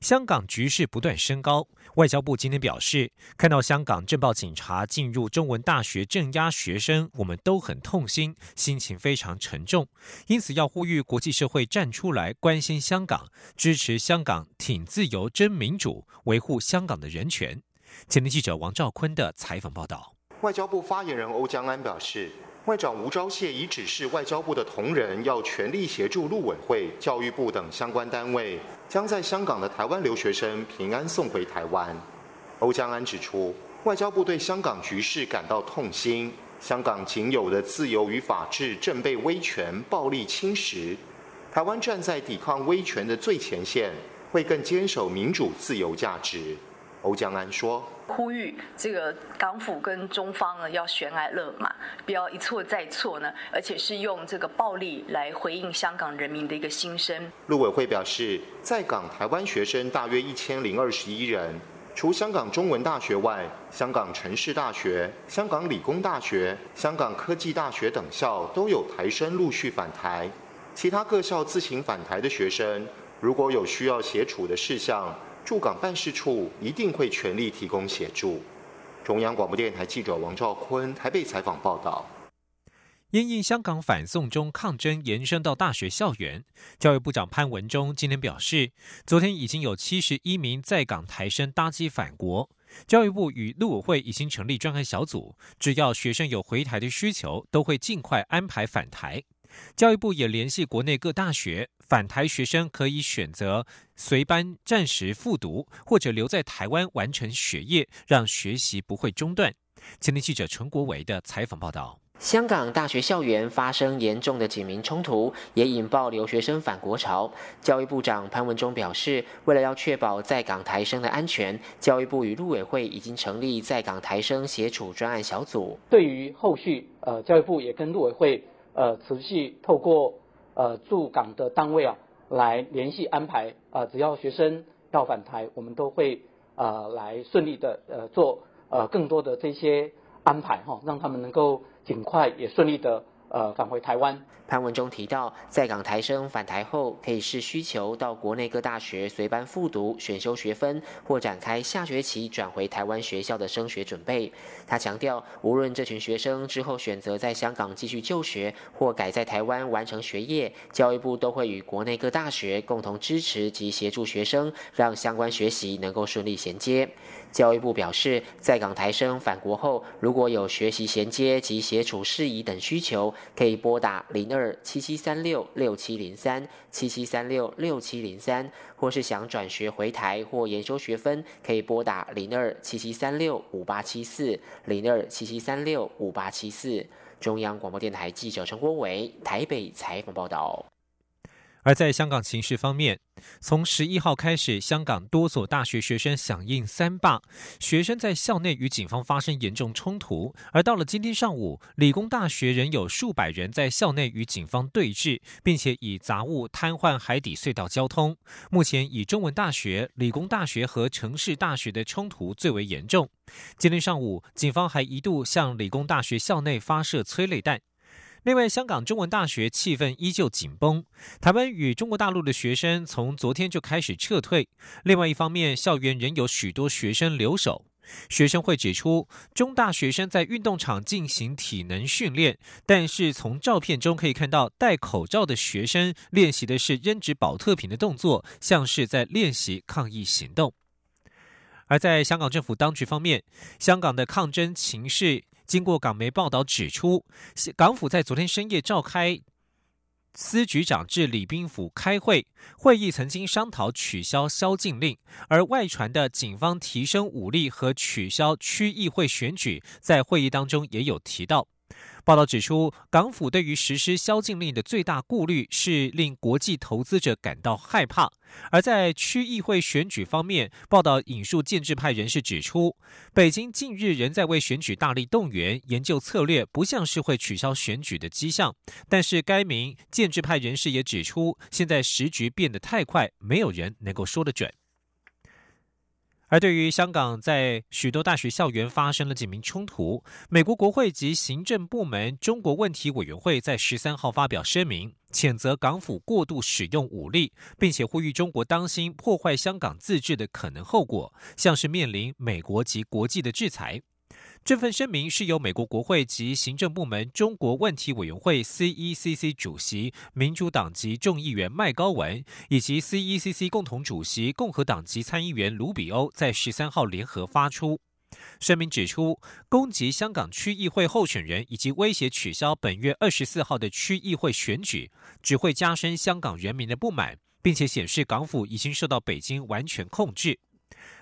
香港局势不断升高，外交部今天表示，看到香港政报警察进入中文大学镇压学生，我们都很痛心，心情非常沉重，因此要呼吁国际社会站出来关心香港，支持香港挺自由、真民主，维护香港的人权。前天记者王兆坤的采访报道。外交部发言人欧江安表示。外长吴钊燮已指示外交部的同仁要全力协助陆委会、教育部等相关单位，将在香港的台湾留学生平安送回台湾。欧江安指出，外交部对香港局势感到痛心，香港仅有的自由与法治正被威权暴力侵蚀。台湾站在抵抗威权的最前线，会更坚守民主自由价值。欧江安说。呼吁这个港府跟中方呢要悬崖勒马，不要一错再错呢，而且是用这个暴力来回应香港人民的一个心声。陆委会表示，在港台湾学生大约一千零二十一人，除香港中文大学外，香港城市大学、香港理工大学、香港科技大学等校都有台生陆续返台，其他各校自行返台的学生，如果有需要协处的事项。驻港办事处一定会全力提供协助。中央广播电台记者王兆坤台北采访报道。因应香港反送中抗争延伸到大学校园，教育部长潘文忠今天表示，昨天已经有七十一名在港台生搭机返国。教育部与陆委会已经成立专案小组，只要学生有回台的需求，都会尽快安排返台。教育部也联系国内各大学，返台学生可以选择随班暂时复读，或者留在台湾完成学业，让学习不会中断。前天记者陈国伟的采访报道：香港大学校园发生严重的警民冲突，也引爆留学生返国潮。教育部长潘文忠表示，为了要确保在港台生的安全，教育部与陆委会已经成立在港台生协处专案小组。对于后续，呃，教育部也跟陆委会。呃，持续透过呃驻港的单位啊，来联系安排啊，只要学生要返台，我们都会呃来顺利的呃做呃更多的这些安排哈，让他们能够尽快也顺利的。呃，返回台湾。潘文中提到，在港台生返台后，可以视需求到国内各大学随班复读、选修学分，或展开下学期转回台湾学校的升学准备。他强调，无论这群学生之后选择在香港继续就学，或改在台湾完成学业，教育部都会与国内各大学共同支持及协助学生，让相关学习能够顺利衔接。教育部表示，在港台生返国后，如果有学习衔接及协处事宜等需求，可以拨打零二七七三六六七零三七七三六六七零三，或是想转学回台或研修学分，可以拨打零二七七三六五八七四零二七七三六五八七四。中央广播电台记者陈国伟台北采访报道。而在香港情势方面，从十一号开始，香港多所大学学生响应三罢，学生在校内与警方发生严重冲突。而到了今天上午，理工大学仍有数百人在校内与警方对峙，并且以杂物瘫痪海底隧道交通。目前以中文大学、理工大学和城市大学的冲突最为严重。今天上午，警方还一度向理工大学校内发射催泪弹。另外，香港中文大学气氛依旧紧绷。台湾与中国大陆的学生从昨天就开始撤退。另外一方面，校园仍有许多学生留守。学生会指出，中大学生在运动场进行体能训练，但是从照片中可以看到，戴口罩的学生练习的是扔纸保特瓶的动作，像是在练习抗议行动。而在香港政府当局方面，香港的抗争情势。经过港媒报道指出，港府在昨天深夜召开司局长至礼宾府开会，会议曾经商讨取消宵禁令，而外传的警方提升武力和取消区议会选举，在会议当中也有提到。报道指出，港府对于实施宵禁令的最大顾虑是令国际投资者感到害怕。而在区议会选举方面，报道引述建制派人士指出，北京近日仍在为选举大力动员，研究策略，不像是会取消选举的迹象。但是，该名建制派人士也指出，现在时局变得太快，没有人能够说得准。而对于香港在许多大学校园发生了警民冲突，美国国会及行政部门中国问题委员会在十三号发表声明，谴责港府过度使用武力，并且呼吁中国当心破坏香港自治的可能后果，像是面临美国及国际的制裁。这份声明是由美国国会及行政部门中国问题委员会 （CECC） 主席民主党籍众议员麦高文，以及 CECC 共同主席共和党籍参议员卢比欧在十三号联合发出声明，指出攻击香港区议会候选人以及威胁取消本月二十四号的区议会选举，只会加深香港人民的不满，并且显示港府已经受到北京完全控制。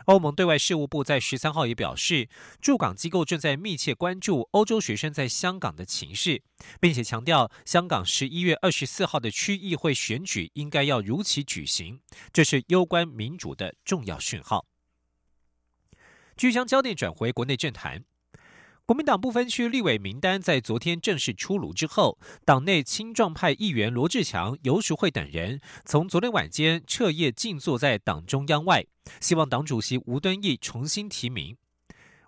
欧盟对外事务部在十三号也表示，驻港机构正在密切关注欧洲学生在香港的情势，并且强调香港十一月二十四号的区议会选举应该要如期举行，这是攸关民主的重要讯号。据将焦点转回国内政坛。国民党不分区立委名单在昨天正式出炉之后，党内青壮派议员罗志强、游淑慧等人从昨天晚间彻夜静坐在党中央外，希望党主席吴敦义重新提名。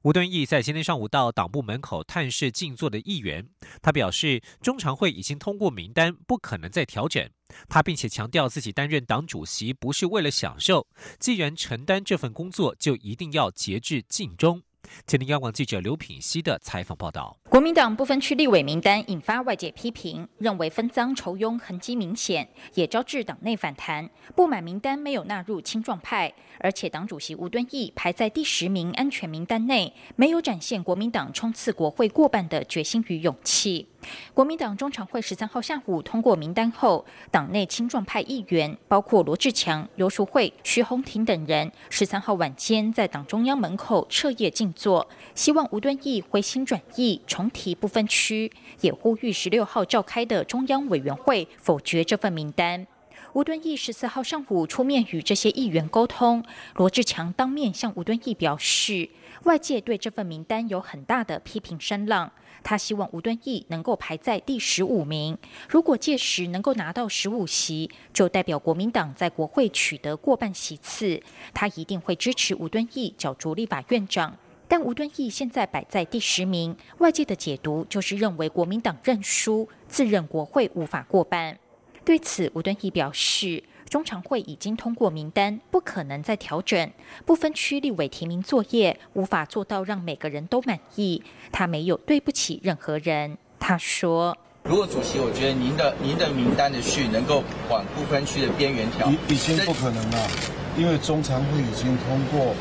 吴敦义在今天上午到党部门口探视静坐的议员，他表示中常会已经通过名单，不可能再调整。他并且强调自己担任党主席不是为了享受，既然承担这份工作，就一定要节制尽忠。今天央广记者刘品熙的采访报道：国民党不分区立委名单引发外界批评，认为分赃酬庸痕迹明显，也招致党内反弹。不满名单没有纳入青壮派，而且党主席吴敦义排在第十名安全名单内，没有展现国民党冲刺国会过半的决心与勇气。国民党中常会十三号下午通过名单后，党内青壮派议员包括罗志强、刘淑慧、徐宏庭等人，十三号晚间在党中央门口彻夜静坐，希望吴敦义回心转意，重提不分区，也呼吁十六号召开的中央委员会否决这份名单。吴敦义十四号上午出面与这些议员沟通，罗志强当面向吴敦义表示，外界对这份名单有很大的批评声浪。他希望吴敦义能够排在第十五名。如果届时能够拿到十五席，就代表国民党在国会取得过半席次。他一定会支持吴敦义角逐立法院长。但吴敦义现在摆在第十名，外界的解读就是认为国民党认输，自认国会无法过半。对此，吴敦义表示。中常会已经通过名单，不可能再调整。不分区立委提名作业无法做到让每个人都满意，他没有对不起任何人。他说：“如果主席，我觉得您的您的名单的序能够往不分区的边缘调，已经不可能了，因为中常会已经通过，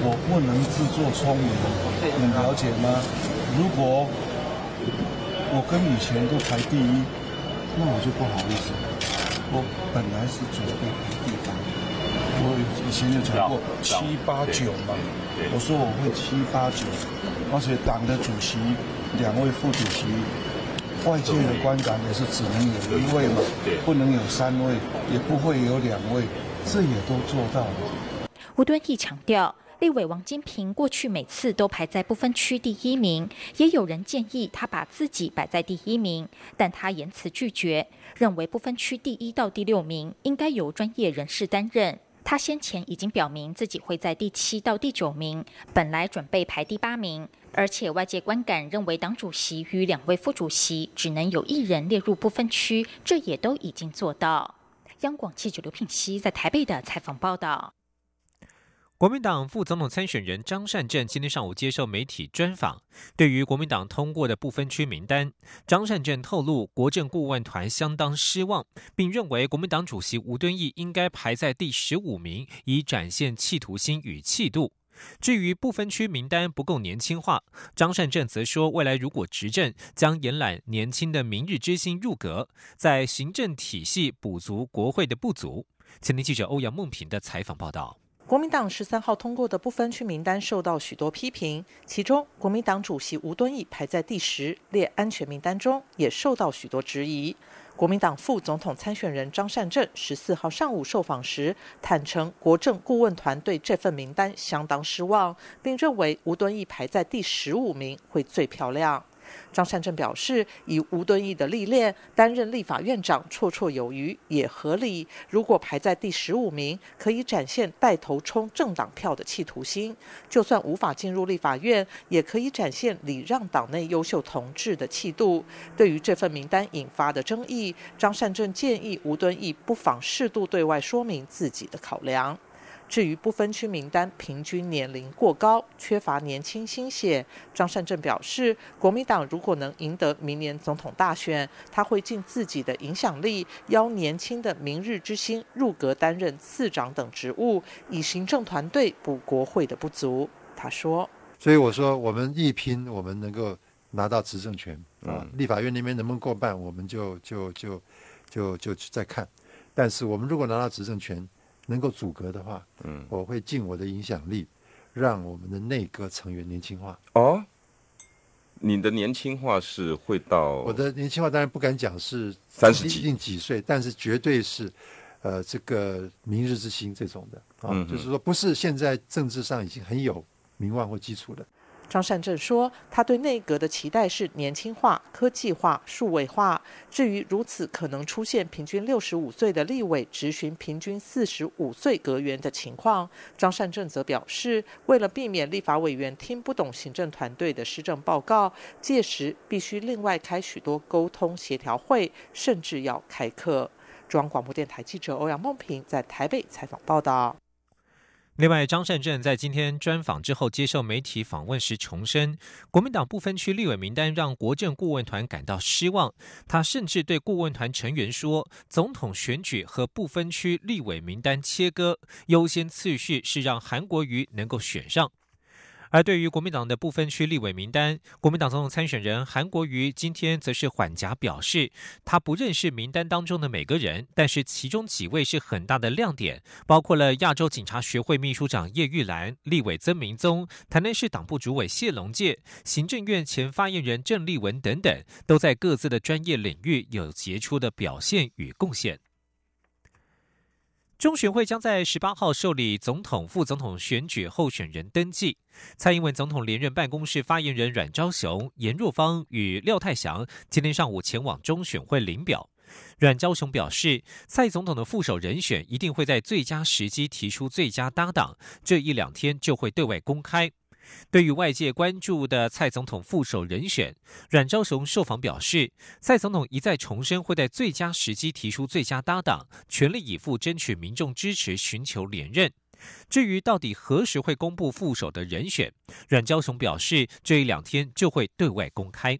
我不能自作聪明，你了解吗？如果我跟以前都排第一，那我就不好意思。”我本来是准备地方，我以前就讲过七八九嘛，我说我会七八九，而且党的主席、两位副主席，外界的观感也是只能有一位嘛，不能有三位，也不会有两位，这也都做到了。吴敦义强调。立委王金平过去每次都排在不分区第一名，也有人建议他把自己摆在第一名，但他言辞拒绝，认为不分区第一到第六名应该由专业人士担任。他先前已经表明自己会在第七到第九名，本来准备排第八名，而且外界观感认为党主席与两位副主席只能有一人列入不分区，这也都已经做到。央广记者刘品熙在台北的采访报道。国民党副总统参选人张善政今天上午接受媒体专访，对于国民党通过的不分区名单，张善政透露，国政顾问团相当失望，并认为国民党主席吴敦义应该排在第十五名，以展现企图心与气度。至于不分区名单不够年轻化，张善政则说，未来如果执政，将延揽年轻的明日之星入阁，在行政体系补足国会的不足。前天记者欧阳梦平的采访报道。国民党十三号通过的不分区名单受到许多批评，其中国民党主席吴敦义排在第十列安全名单中，也受到许多质疑。国民党副总统参选人张善政十四号上午受访时坦承，国政顾问团对这份名单相当失望，并认为吴敦义排在第十五名会最漂亮。张善政表示，以吴敦义的历练，担任立法院长绰绰有余，也合理。如果排在第十五名，可以展现带头冲政党票的企图心；就算无法进入立法院，也可以展现礼让党内优秀同志的气度。对于这份名单引发的争议，张善政建议吴敦义不妨适度对外说明自己的考量。至于不分区名单平均年龄过高，缺乏年轻心血，张善政表示，国民党如果能赢得明年总统大选，他会尽自己的影响力，邀年轻的明日之星入阁担任次长等职务，以行政团队补国会的不足。他说：“所以我说，我们一拼，我们能够拿到执政权啊，立法院那边能不能过半，我们就就就就就再看。但是我们如果拿到执政权，能够阻隔的话，嗯，我会尽我的影响力，让我们的内阁成员年轻化。哦，你的年轻化是会到我的年轻化，当然不敢讲是三十几定几岁，但是绝对是，呃，这个明日之星这种的啊，就是说不是现在政治上已经很有名望或基础的。张善政说，他对内阁的期待是年轻化、科技化、数位化。至于如此可能出现平均六十五岁的立委执行平均四十五岁阁员的情况，张善政则表示，为了避免立法委员听不懂行政团队的施政报告，届时必须另外开许多沟通协调会，甚至要开课。中央广播电台记者欧阳梦平在台北采访报道。另外，张善政在今天专访之后接受媒体访问时重申，国民党不分区立委名单让国政顾问团感到失望。他甚至对顾问团成员说：“总统选举和不分区立委名单切割，优先次序是让韩国瑜能够选上。”而对于国民党的不分区立委名单，国民党总统参选人韩国瑜今天则是缓颊表示，他不认识名单当中的每个人，但是其中几位是很大的亮点，包括了亚洲警察学会秘书长叶玉兰、立委曾明宗、台南市党部主委谢龙介、行政院前发言人郑丽文等等，都在各自的专业领域有杰出的表现与贡献。中选会将在十八号受理总统、副总统选举候选人登记。蔡英文总统连任办公室发言人阮昭雄、严若芳与廖泰祥今天上午前往中选会领表。阮昭雄表示，蔡总统的副手人选一定会在最佳时机提出最佳搭档，这一两天就会对外公开。对于外界关注的蔡总统副手人选，阮昭雄受访表示，蔡总统一再重申会在最佳时机提出最佳搭档，全力以赴争取民众支持，寻求连任。至于到底何时会公布副手的人选，阮昭雄表示，这一两天就会对外公开。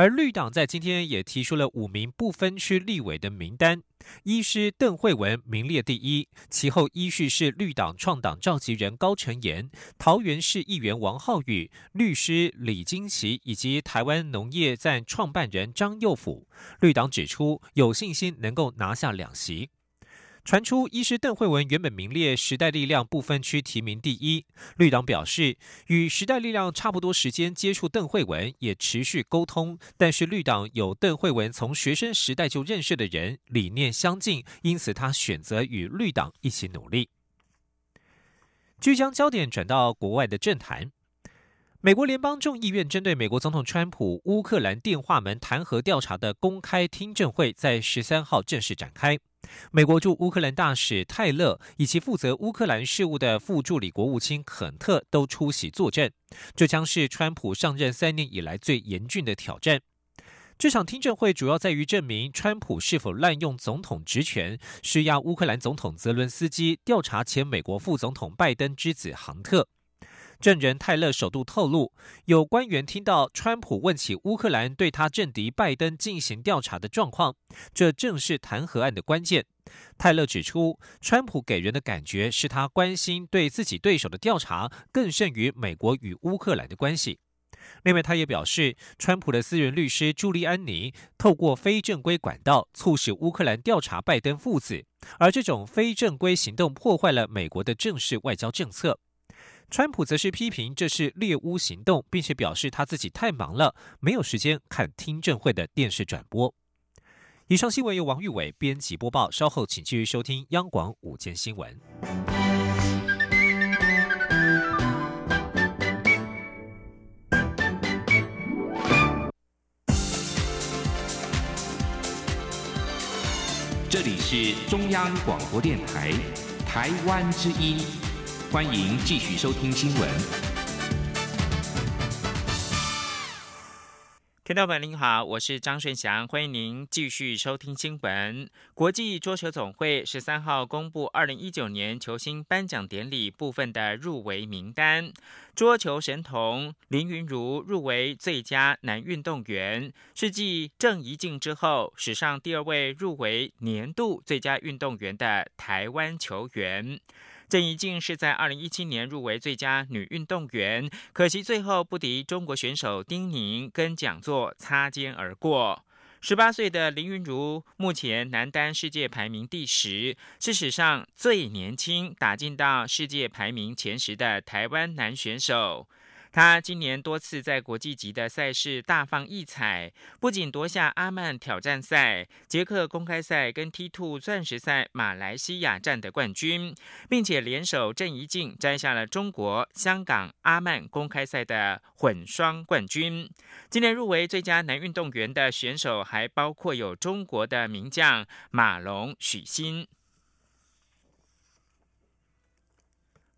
而绿党在今天也提出了五名不分区立委的名单，医师邓惠文名列第一，其后依序是绿党创党召集人高成言、桃园市议员王浩宇、律师李金奇以及台湾农业站创办人张佑甫。绿党指出有信心能够拿下两席。传出医师邓慧文原本名列时代力量不分区提名第一，绿党表示与时代力量差不多时间接触邓慧文，也持续沟通，但是绿党有邓慧文从学生时代就认识的人，理念相近，因此他选择与绿党一起努力。据将焦点转到国外的政坛，美国联邦众议院针对美国总统川普乌克兰电话门弹劾调查的公开听证会在十三号正式展开。美国驻乌克兰大使泰勒以及负责乌克兰事务的副助理国务卿肯特都出席作证。这将是川普上任三年以来最严峻的挑战。这场听证会主要在于证明川普是否滥用总统职权，施压乌克兰总统泽伦斯基调查前美国副总统拜登之子杭特。证人泰勒首度透露，有官员听到川普问起乌克兰对他政敌拜登进行调查的状况，这正是弹劾案的关键。泰勒指出，川普给人的感觉是他关心对自己对手的调查更胜于美国与乌克兰的关系。另外，他也表示，川普的私人律师朱利安尼透过非正规管道促使乌克兰调查拜登父子，而这种非正规行动破坏了美国的正式外交政策。川普则是批评这是猎巫行动，并且表示他自己太忙了，没有时间看听证会的电视转播。以上新闻由王玉伟编辑播报，稍后请继续收听央广午间新闻。这里是中央广播电台，台湾之音，欢迎继续收听新闻。听众朋友您好，我是张顺祥，欢迎您继续收听新闻。国际桌球总会十三号公布二零一九年球星颁奖典礼部分的入围名单。桌球神童林云如入围最佳男运动员，是继郑怡静之后史上第二位入围年度最佳运动员的台湾球员。郑怡静是在二零一七年入围最佳女运动员，可惜最后不敌中国选手丁宁，跟讲座擦肩而过。十八岁的林昀儒目前男单世界排名第十，是史上最年轻打进到世界排名前十的台湾男选手。他今年多次在国际级的赛事大放异彩，不仅夺下阿曼挑战赛、捷克公开赛跟 T2 钻石赛马来西亚站的冠军，并且联手郑怡静摘下了中国香港阿曼公开赛的混双冠军。今年入围最佳男运动员的选手还包括有中国的名将马龙、许昕。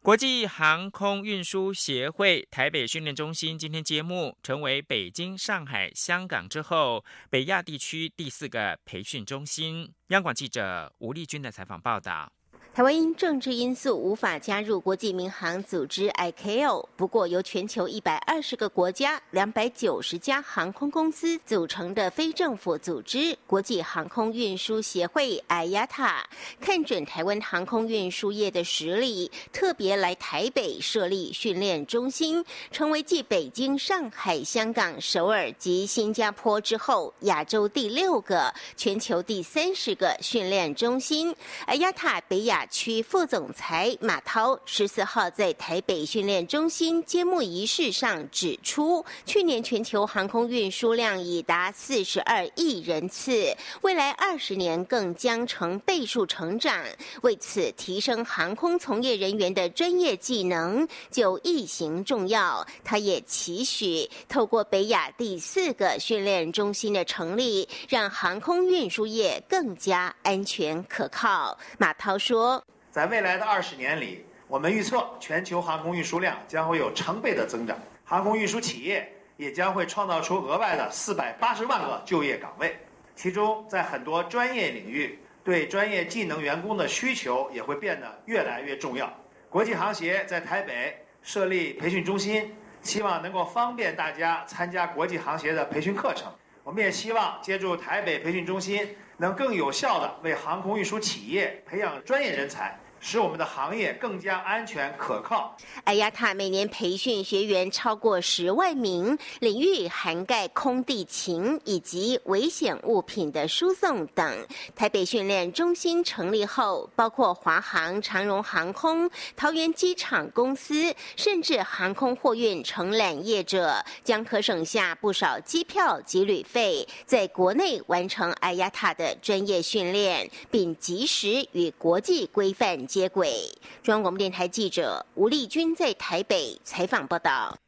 国际航空运输协会台北训练中心今天揭幕，成为北京、上海、香港之后北亚地区第四个培训中心。央广记者吴丽君的采访报道。台湾因政治因素无法加入国际民航组织 ICAO，不过由全球一百二十个国家、两百九十家航空公司组成的非政府组织——国际航空运输协会 （IATA） 看准台湾航空运输业的实力，特别来台北设立训练中心，成为继北京、上海、香港、首尔及新加坡之后亚洲第六个、全球第三十个训练中心。IATA 北亚。区副总裁马涛十四号在台北训练中心揭幕仪式上指出，去年全球航空运输量已达四十二亿人次，未来二十年更将成倍数成长。为此，提升航空从业人员的专业技能就异行重要。他也期许透过北亚第四个训练中心的成立，让航空运输业更加安全可靠。马涛说。在未来的二十年里，我们预测全球航空运输量将会有成倍的增长，航空运输企业也将会创造出额外的四百八十万个就业岗位。其中，在很多专业领域，对专业技能员工的需求也会变得越来越重要。国际航协在台北设立培训中心，希望能够方便大家参加国际航协的培训课程。我们也希望借助台北培训中心，能更有效地为航空运输企业培养专业人才。使我们的行业更加安全可靠。艾亚塔每年培训学员超过十万名，领域涵盖空地勤以及危险物品的输送等。台北训练中心成立后，包括华航、长荣航空、桃园机场公司，甚至航空货运承揽业者，将可省下不少机票及旅费，在国内完成艾亚塔的专业训练，并及时与国际规范。接轨。中央广播电台记者吴丽君在台北采访报道。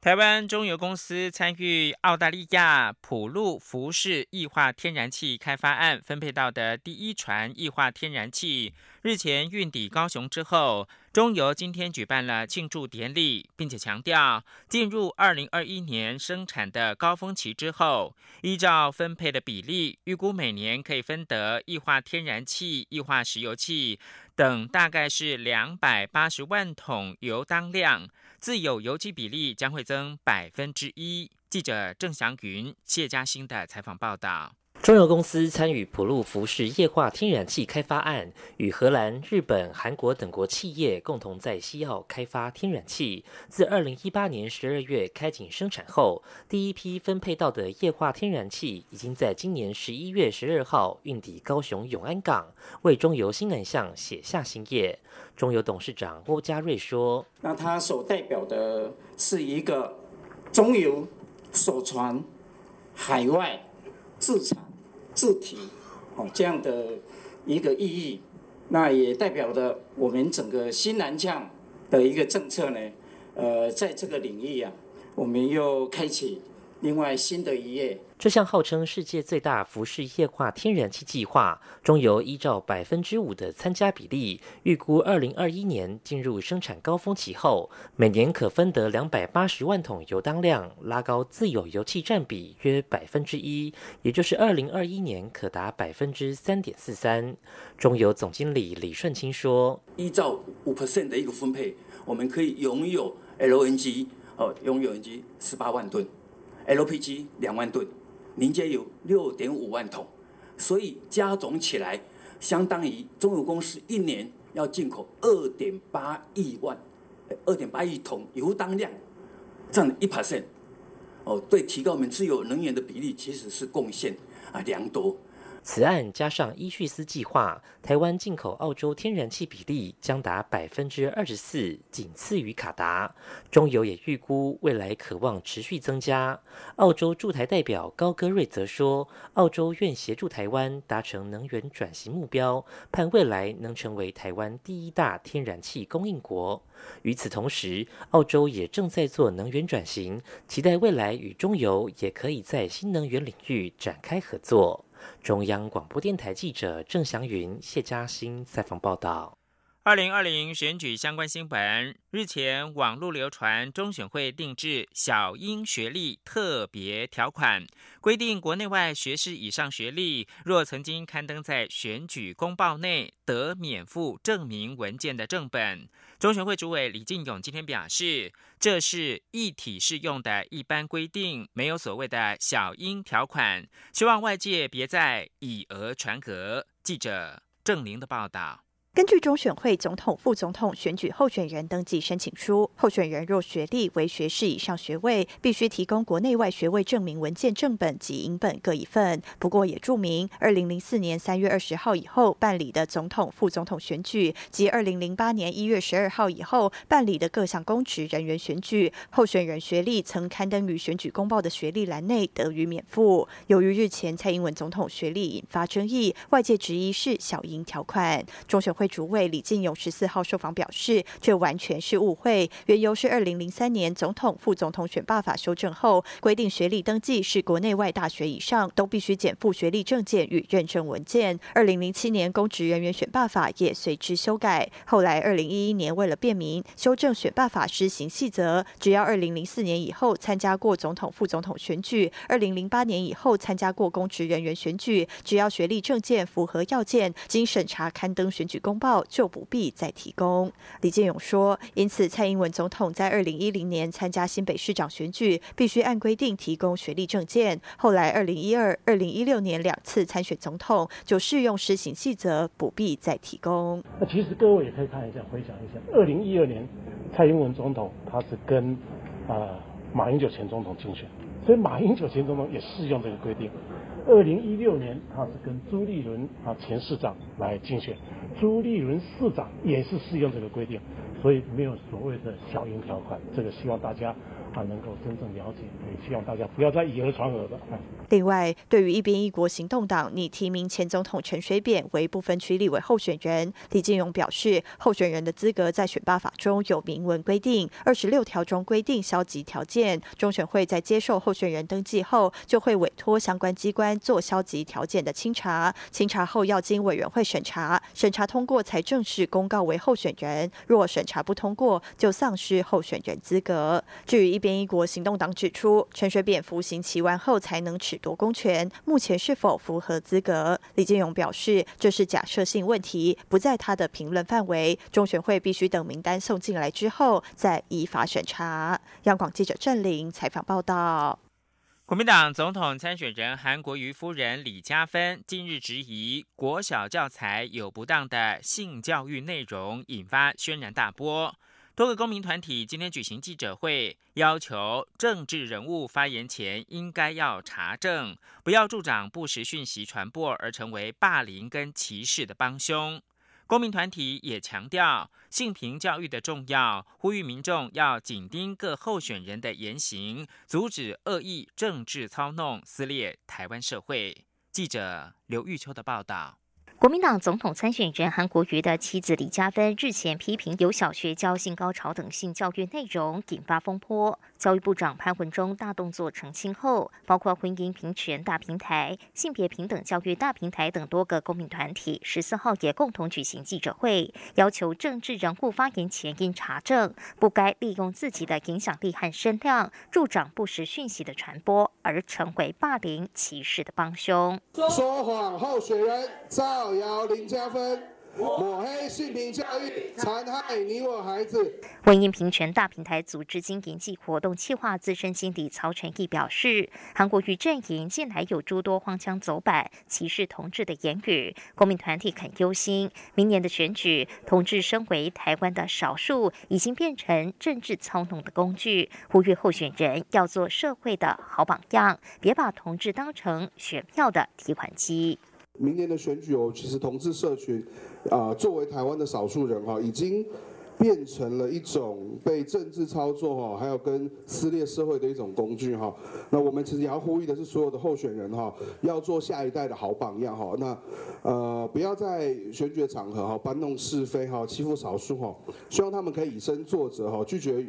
台湾中油公司参与澳大利亚普路福士液化天然气开发案分配到的第一船液化天然气，日前运抵高雄之后，中油今天举办了庆祝典礼，并且强调，进入二零二一年生产的高峰期之后，依照分配的比例，预估每年可以分得液化天然气、液化石油气等，大概是两百八十万桶油当量。自有油气比例将会增百分之一。记者郑祥云、谢嘉欣的采访报道。中油公司参与普路服饰液化天然气开发案，与荷兰、日本、韩国等国企业共同在西澳开发天然气。自二零一八年十二月开井生产后，第一批分配到的液化天然气已经在今年十一月十二号运抵高雄永安港，为中油新南向写下新页。中油董事长郭家瑞说：“那它所代表的是一个中油首传海外自产。”字体，哦，这样的一个意义，那也代表着我们整个新南向的一个政策呢。呃，在这个领域啊，我们又开启另外新的一页。这项号称世界最大服饰液化天然气计划，中油依照百分之五的参加比例，预估二零二一年进入生产高峰期后，每年可分得两百八十万桶油当量，拉高自有油气占比约百分之一，也就是二零二一年可达百分之三点四三。中油总经理李顺清说：“依照五 percent 的一个分配，我们可以拥有 LNG 哦，拥有 LNG 十八万吨，LPG 两万吨。”凝结有六点五万桶，所以加总起来，相当于中油公司一年要进口二点八亿万，二点八亿桶油当量，占一 percent，哦，对提高我们自有能源的比例，其实是贡献啊良多。此案加上伊叙斯计划，台湾进口澳洲天然气比例将达百分之二十四，仅次于卡达。中油也预估未来渴望持续增加。澳洲驻台代表高戈瑞则说，澳洲愿协助台湾达成能源转型目标，盼未来能成为台湾第一大天然气供应国。与此同时，澳洲也正在做能源转型，期待未来与中油也可以在新能源领域展开合作。中央广播电台记者郑祥云、谢嘉欣采访报道。二零二零选举相关新闻，日前网络流传中选会定制小英学历特别条款，规定国内外学士以上学历，若曾经刊登在选举公报内，得免付证明文件的正本。中选会主委李进勇今天表示，这是一体适用的一般规定，没有所谓的小英条款，希望外界别再以讹传讹。记者郑玲的报道。根据中选会总统、副总统选举候选人登记申请书，候选人若学历为学士以上学位，必须提供国内外学位证明文件正本及影本各一份。不过也注明，二零零四年三月二十号以后办理的总统、副总统选举及二零零八年一月十二号以后办理的各项公职人员选举，候选人学历曾刊登于选举公报的学历栏内得予免付。由于日前蔡英文总统学历引发争议，外界质疑是小英条款，中选会主委李进勇十四号受访表示，这完全是误会。缘由是二零零三年总统、副总统选罢法修正后，规定学历登记是国内外大学以上都必须减负学历证件与认证文件。二零零七年公职人员选罢法也随之修改。后来二零一一年为了便民，修正选罢法施行细则，只要二零零四年以后参加过总统、副总统选举，二零零八年以后参加过公职人员选举，只要学历证件符合要件，经审查刊登选举公。公报就不必再提供。李建勇说，因此蔡英文总统在二零一零年参加新北市长选举，必须按规定提供学历证件。后来二零一二、二零一六年两次参选总统，就适用施行细则，不必再提供。那其实各位也可以看一下，回想一下，二零一二年蔡英文总统他是跟啊马英九前总统竞选，所以马英九前总统也适用这个规定。二零一六年，他是跟朱立伦啊前市长来竞选，朱立伦市长也是适用这个规定，所以没有所谓的小英条款，这个希望大家。他能够真正了解，也希望大家不要再以讹传讹了。另外，对于一边一国行动党拟提名前总统陈水扁为部分区立委候选人，李金勇表示，候选人的资格在选罢法中有明文规定，二十六条中规定消极条件，中选会在接受候选人登记后，就会委托相关机关做消极条件的清查，清查后要经委员会审查，审查通过才正式公告为候选人，若审查不通过，就丧失候选人资格。至于一边一国行动党指出，陈水扁服刑期完后才能褫夺公权，目前是否符合资格？李建勇表示，这是假设性问题，不在他的评论范围。中选会必须等名单送进来之后，再依法审查。央广记者郑玲采访报道。国民党总统参选人韩国瑜夫人李嘉芬近日质疑国小教材有不当的性教育内容，引发轩然大波。多个公民团体今天举行记者会，要求政治人物发言前应该要查证，不要助长不实讯息传播而成为霸凌跟歧视的帮凶。公民团体也强调性平教育的重要，呼吁民众要紧盯各候选人的言行，阻止恶意政治操弄，撕裂台湾社会。记者刘玉秋的报道。国民党总统参选人韩国瑜的妻子李嘉芬日前批评有小学教性高潮等性教育内容，引发风波。教育部长潘文忠大动作澄清后，包括婚姻平权大平台、性别平等教育大平台等多个公民团体，十四号也共同举行记者会，要求政治人物发言前应查证，不该利用自己的影响力和声量，助长不实讯息的传播，而成为霸凌歧视的帮凶。说谎候选人造谣林加分。抹黑性平教育，残害你我。孩子。婚姻平权大平台组织经营暨活动企划资深经理曹成义表示，韩国瑜阵营近来有诸多荒腔走板、歧视同志的言语，公民团体很忧心。明年的选举，同志身为台湾的少数，已经变成政治操弄的工具，呼吁候选人要做社会的好榜样，别把同志当成选票的提款机。明年的选举哦，其实同志社群。啊，作为台湾的少数人哈，已经变成了一种被政治操作哈，还有跟撕裂社会的一种工具哈。那我们其实也要呼吁的是，所有的候选人哈，要做下一代的好榜样哈。那呃，不要在选举场合哈搬弄是非哈，欺负少数哈。希望他们可以以身作则哈，拒绝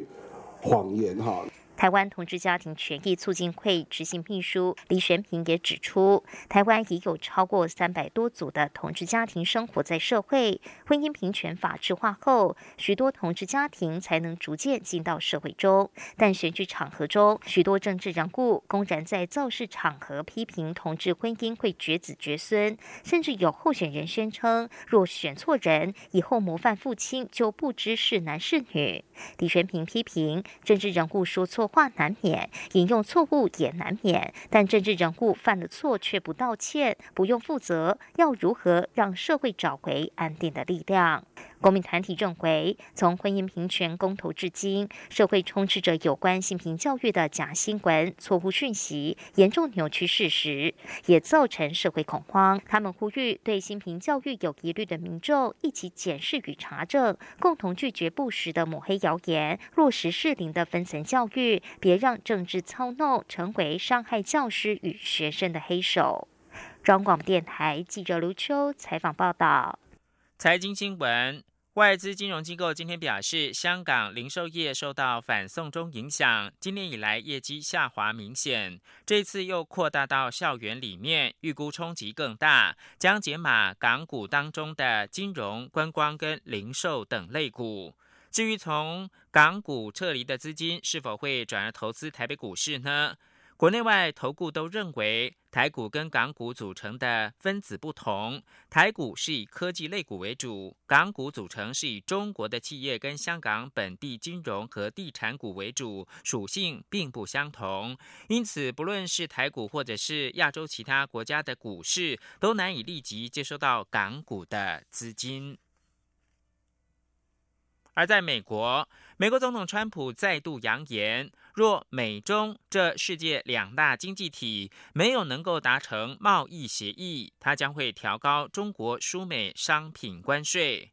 谎言哈。台湾同志家庭权益促进会执行秘书李玄平也指出，台湾已有超过三百多组的同志家庭生活在社会，婚姻平权法制化后，许多同志家庭才能逐渐进到社会中。但选举场合中，许多政治人物公然在造势场合批评同志婚姻会绝子绝孙，甚至有候选人宣称，若选错人，以后模范父亲就不知是男是女。李玄平批评政治人物说错。话难免，引用错误也难免，但政治人物犯了错却不道歉，不用负责，要如何让社会找回安定的力量？公民团体认为，从婚姻平权公投至今，社会充斥着有关性平教育的假新闻、错误讯息，严重扭曲事实，也造成社会恐慌。他们呼吁对性平教育有疑虑的民众一起检视与查证，共同拒绝不实的抹黑谣言，落实适龄的分层教育，别让政治操弄成为伤害教师与学生的黑手。中广电台记者卢秋采访报道。财经新闻。外资金融机构今天表示，香港零售业受到反送中影响，今年以来业绩下滑明显。这次又扩大到校园里面，预估冲击更大，将解码港股当中的金融、观光跟零售等类股。至于从港股撤离的资金是否会转而投资台北股市呢？国内外投顾都认为，台股跟港股组成的分子不同，台股是以科技类股为主，港股组成是以中国的企业跟香港本地金融和地产股为主，属性并不相同。因此，不论是台股或者是亚洲其他国家的股市，都难以立即接收到港股的资金。而在美国，美国总统川普再度扬言，若美中这世界两大经济体没有能够达成贸易协议，他将会调高中国输美商品关税。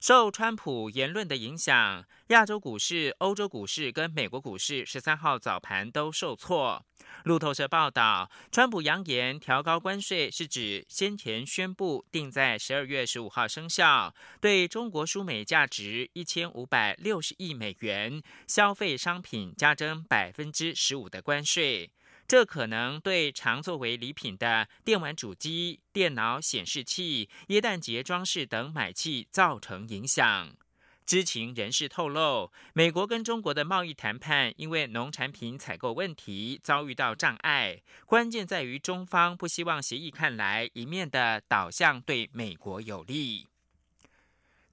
受川普言论的影响，亚洲股市、欧洲股市跟美国股市十三号早盘都受挫。路透社报道，川普扬言调高关税是指先前宣布定在十二月十五号生效，对中国输美价值一千五百六十亿美元消费商品加征百分之十五的关税。这可能对常作为礼品的电玩主机、电脑显示器、耶诞节装饰等买气造成影响。知情人士透露，美国跟中国的贸易谈判因为农产品采购问题遭遇到障碍，关键在于中方不希望协议看来一面的导向对美国有利。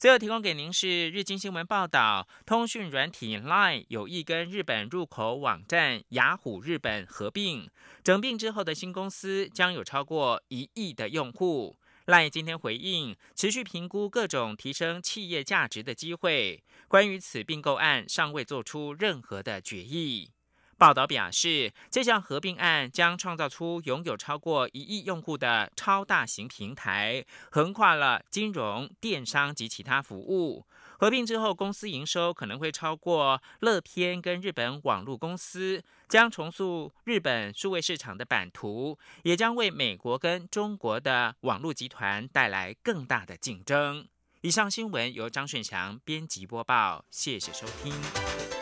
最后提供给您是日经新闻报道，通讯软体 Line 有意跟日本入口网站雅虎日本合并，整并之后的新公司将有超过一亿的用户。Line 今天回应，持续评估各种提升企业价值的机会，关于此并购案尚未做出任何的决议。报道表示，这项合并案将创造出拥有超过一亿用户的超大型平台，横跨了金融、电商及其他服务。合并之后，公司营收可能会超过乐天跟日本网络公司，将重塑日本数位市场的版图，也将为美国跟中国的网络集团带来更大的竞争。以上新闻由张顺祥编辑播报，谢谢收听。